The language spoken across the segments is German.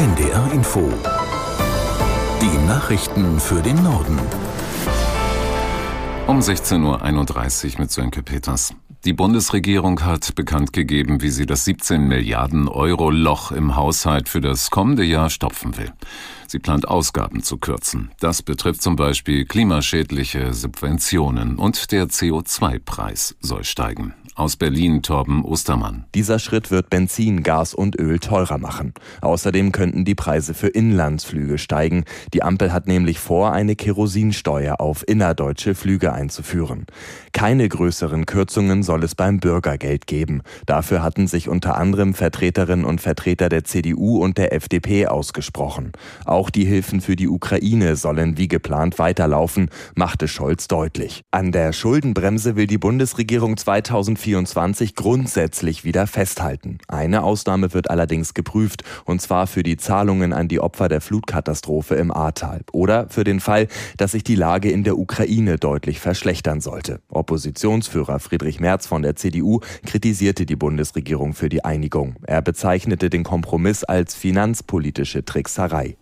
NDR Info. Die Nachrichten für den Norden. Um 16.31 Uhr mit Sönke Peters. Die Bundesregierung hat bekannt gegeben, wie sie das 17 Milliarden Euro Loch im Haushalt für das kommende Jahr stopfen will. Sie plant Ausgaben zu kürzen. Das betrifft zum Beispiel klimaschädliche Subventionen und der CO2-Preis soll steigen. Aus Berlin Torben Ostermann. Dieser Schritt wird Benzin, Gas und Öl teurer machen. Außerdem könnten die Preise für Inlandsflüge steigen. Die Ampel hat nämlich vor, eine Kerosinsteuer auf innerdeutsche Flüge einzuführen. Keine größeren Kürzungen soll es beim Bürgergeld geben. Dafür hatten sich unter anderem Vertreterinnen und Vertreter der CDU und der FDP ausgesprochen. Auch die Hilfen für die Ukraine sollen wie geplant weiterlaufen, machte Scholz deutlich. An der Schuldenbremse will die Bundesregierung 2024 grundsätzlich wieder festhalten. Eine Ausnahme wird allerdings geprüft, und zwar für die Zahlungen an die Opfer der Flutkatastrophe im Ahrtal oder für den Fall, dass sich die Lage in der Ukraine deutlich verschlechtern sollte. Oppositionsführer Friedrich Merz von der CDU kritisierte die Bundesregierung für die Einigung. Er bezeichnete den Kompromiss als finanzpolitische Trickserei.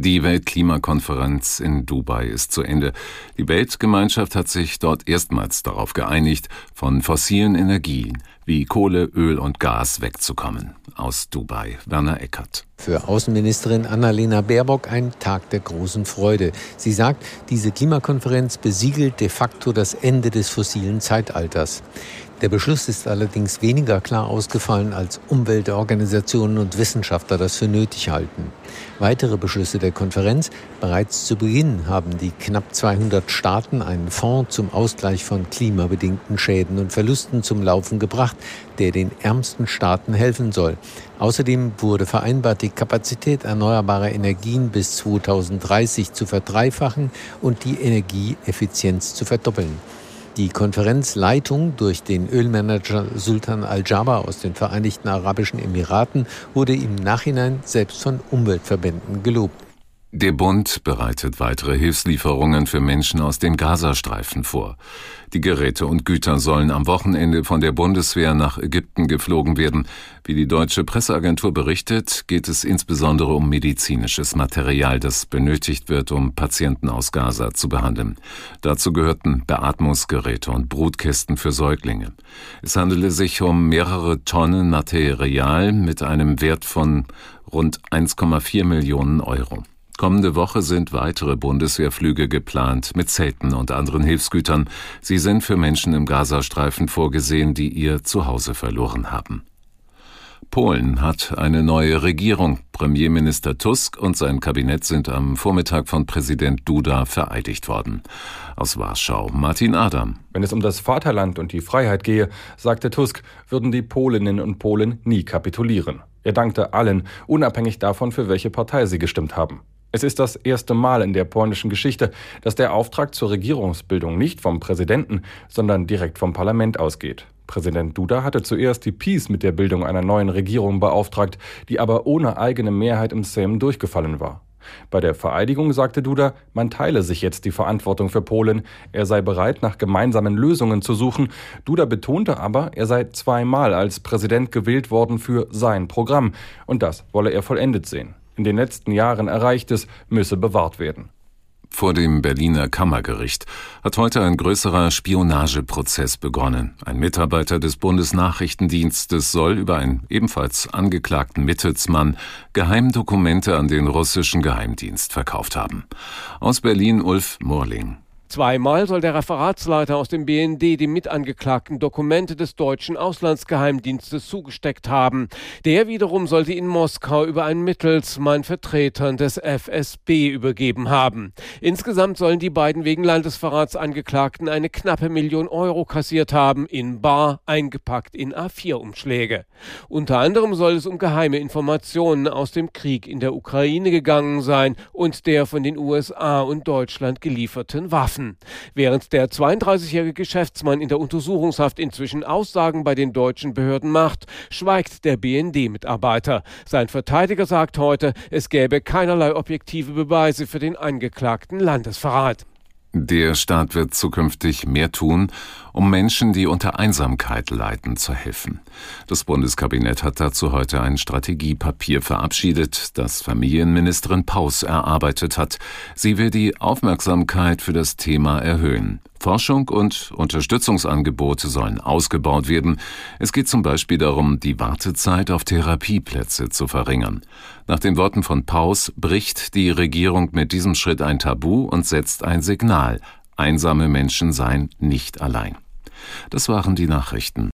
Die Weltklimakonferenz in Dubai ist zu Ende. Die Weltgemeinschaft hat sich dort erstmals darauf geeinigt, von fossilen Energien wie Kohle, Öl und Gas wegzukommen. Aus Dubai, Werner Eckert. Für Außenministerin Annalena Baerbock ein Tag der großen Freude. Sie sagt, diese Klimakonferenz besiegelt de facto das Ende des fossilen Zeitalters. Der Beschluss ist allerdings weniger klar ausgefallen, als Umweltorganisationen und Wissenschaftler das für nötig halten. Weitere Beschlüsse der Konferenz. Bereits zu Beginn haben die knapp 200 Staaten einen Fonds zum Ausgleich von klimabedingten Schäden und Verlusten zum Laufen gebracht, der den ärmsten Staaten helfen soll. Außerdem wurde vereinbart, die Kapazität erneuerbarer Energien bis 2030 zu verdreifachen und die Energieeffizienz zu verdoppeln. Die Konferenzleitung durch den Ölmanager Sultan Al-Jaber aus den Vereinigten Arabischen Emiraten wurde im Nachhinein selbst von Umweltverbänden gelobt. Der Bund bereitet weitere Hilfslieferungen für Menschen aus dem Gazastreifen vor. Die Geräte und Güter sollen am Wochenende von der Bundeswehr nach Ägypten geflogen werden. Wie die deutsche Presseagentur berichtet, geht es insbesondere um medizinisches Material, das benötigt wird, um Patienten aus Gaza zu behandeln. Dazu gehörten Beatmungsgeräte und Brutkästen für Säuglinge. Es handele sich um mehrere Tonnen Material mit einem Wert von rund 1,4 Millionen Euro. Kommende Woche sind weitere Bundeswehrflüge geplant mit Zelten und anderen Hilfsgütern. Sie sind für Menschen im Gazastreifen vorgesehen, die ihr Zuhause verloren haben. Polen hat eine neue Regierung. Premierminister Tusk und sein Kabinett sind am Vormittag von Präsident Duda vereidigt worden. Aus Warschau Martin Adam. Wenn es um das Vaterland und die Freiheit gehe, sagte Tusk, würden die Polinnen und Polen nie kapitulieren. Er dankte allen, unabhängig davon, für welche Partei sie gestimmt haben. Es ist das erste Mal in der polnischen Geschichte, dass der Auftrag zur Regierungsbildung nicht vom Präsidenten, sondern direkt vom Parlament ausgeht. Präsident Duda hatte zuerst die PiS mit der Bildung einer neuen Regierung beauftragt, die aber ohne eigene Mehrheit im Sejm durchgefallen war. Bei der Vereidigung sagte Duda, man teile sich jetzt die Verantwortung für Polen. Er sei bereit, nach gemeinsamen Lösungen zu suchen. Duda betonte aber, er sei zweimal als Präsident gewählt worden für sein Programm. Und das wolle er vollendet sehen in den letzten Jahren Erreichtes müsse bewahrt werden. Vor dem Berliner Kammergericht hat heute ein größerer Spionageprozess begonnen. Ein Mitarbeiter des Bundesnachrichtendienstes soll über einen ebenfalls angeklagten Mittelsmann Geheimdokumente an den russischen Geheimdienst verkauft haben. Aus Berlin Ulf Morling. Zweimal soll der Referatsleiter aus dem BND die Mitangeklagten Dokumente des deutschen Auslandsgeheimdienstes zugesteckt haben. Der wiederum soll sie in Moskau über einen Mittelsmann Vertretern des FSB übergeben haben. Insgesamt sollen die beiden wegen Landesverrats Angeklagten eine knappe Million Euro kassiert haben, in bar eingepackt in A4-Umschläge. Unter anderem soll es um geheime Informationen aus dem Krieg in der Ukraine gegangen sein und der von den USA und Deutschland gelieferten Waffen offen. Während der 32-jährige Geschäftsmann in der Untersuchungshaft inzwischen Aussagen bei den deutschen Behörden macht, schweigt der BND-Mitarbeiter. Sein Verteidiger sagt heute, es gäbe keinerlei objektive Beweise für den angeklagten Landesverrat. Der Staat wird zukünftig mehr tun, um Menschen, die unter Einsamkeit leiden, zu helfen. Das Bundeskabinett hat dazu heute ein Strategiepapier verabschiedet, das Familienministerin Paus erarbeitet hat. Sie will die Aufmerksamkeit für das Thema erhöhen. Forschung und Unterstützungsangebote sollen ausgebaut werden. Es geht zum Beispiel darum, die Wartezeit auf Therapieplätze zu verringern. Nach den Worten von Paus bricht die Regierung mit diesem Schritt ein Tabu und setzt ein Signal. Einsame Menschen seien nicht allein. Das waren die Nachrichten.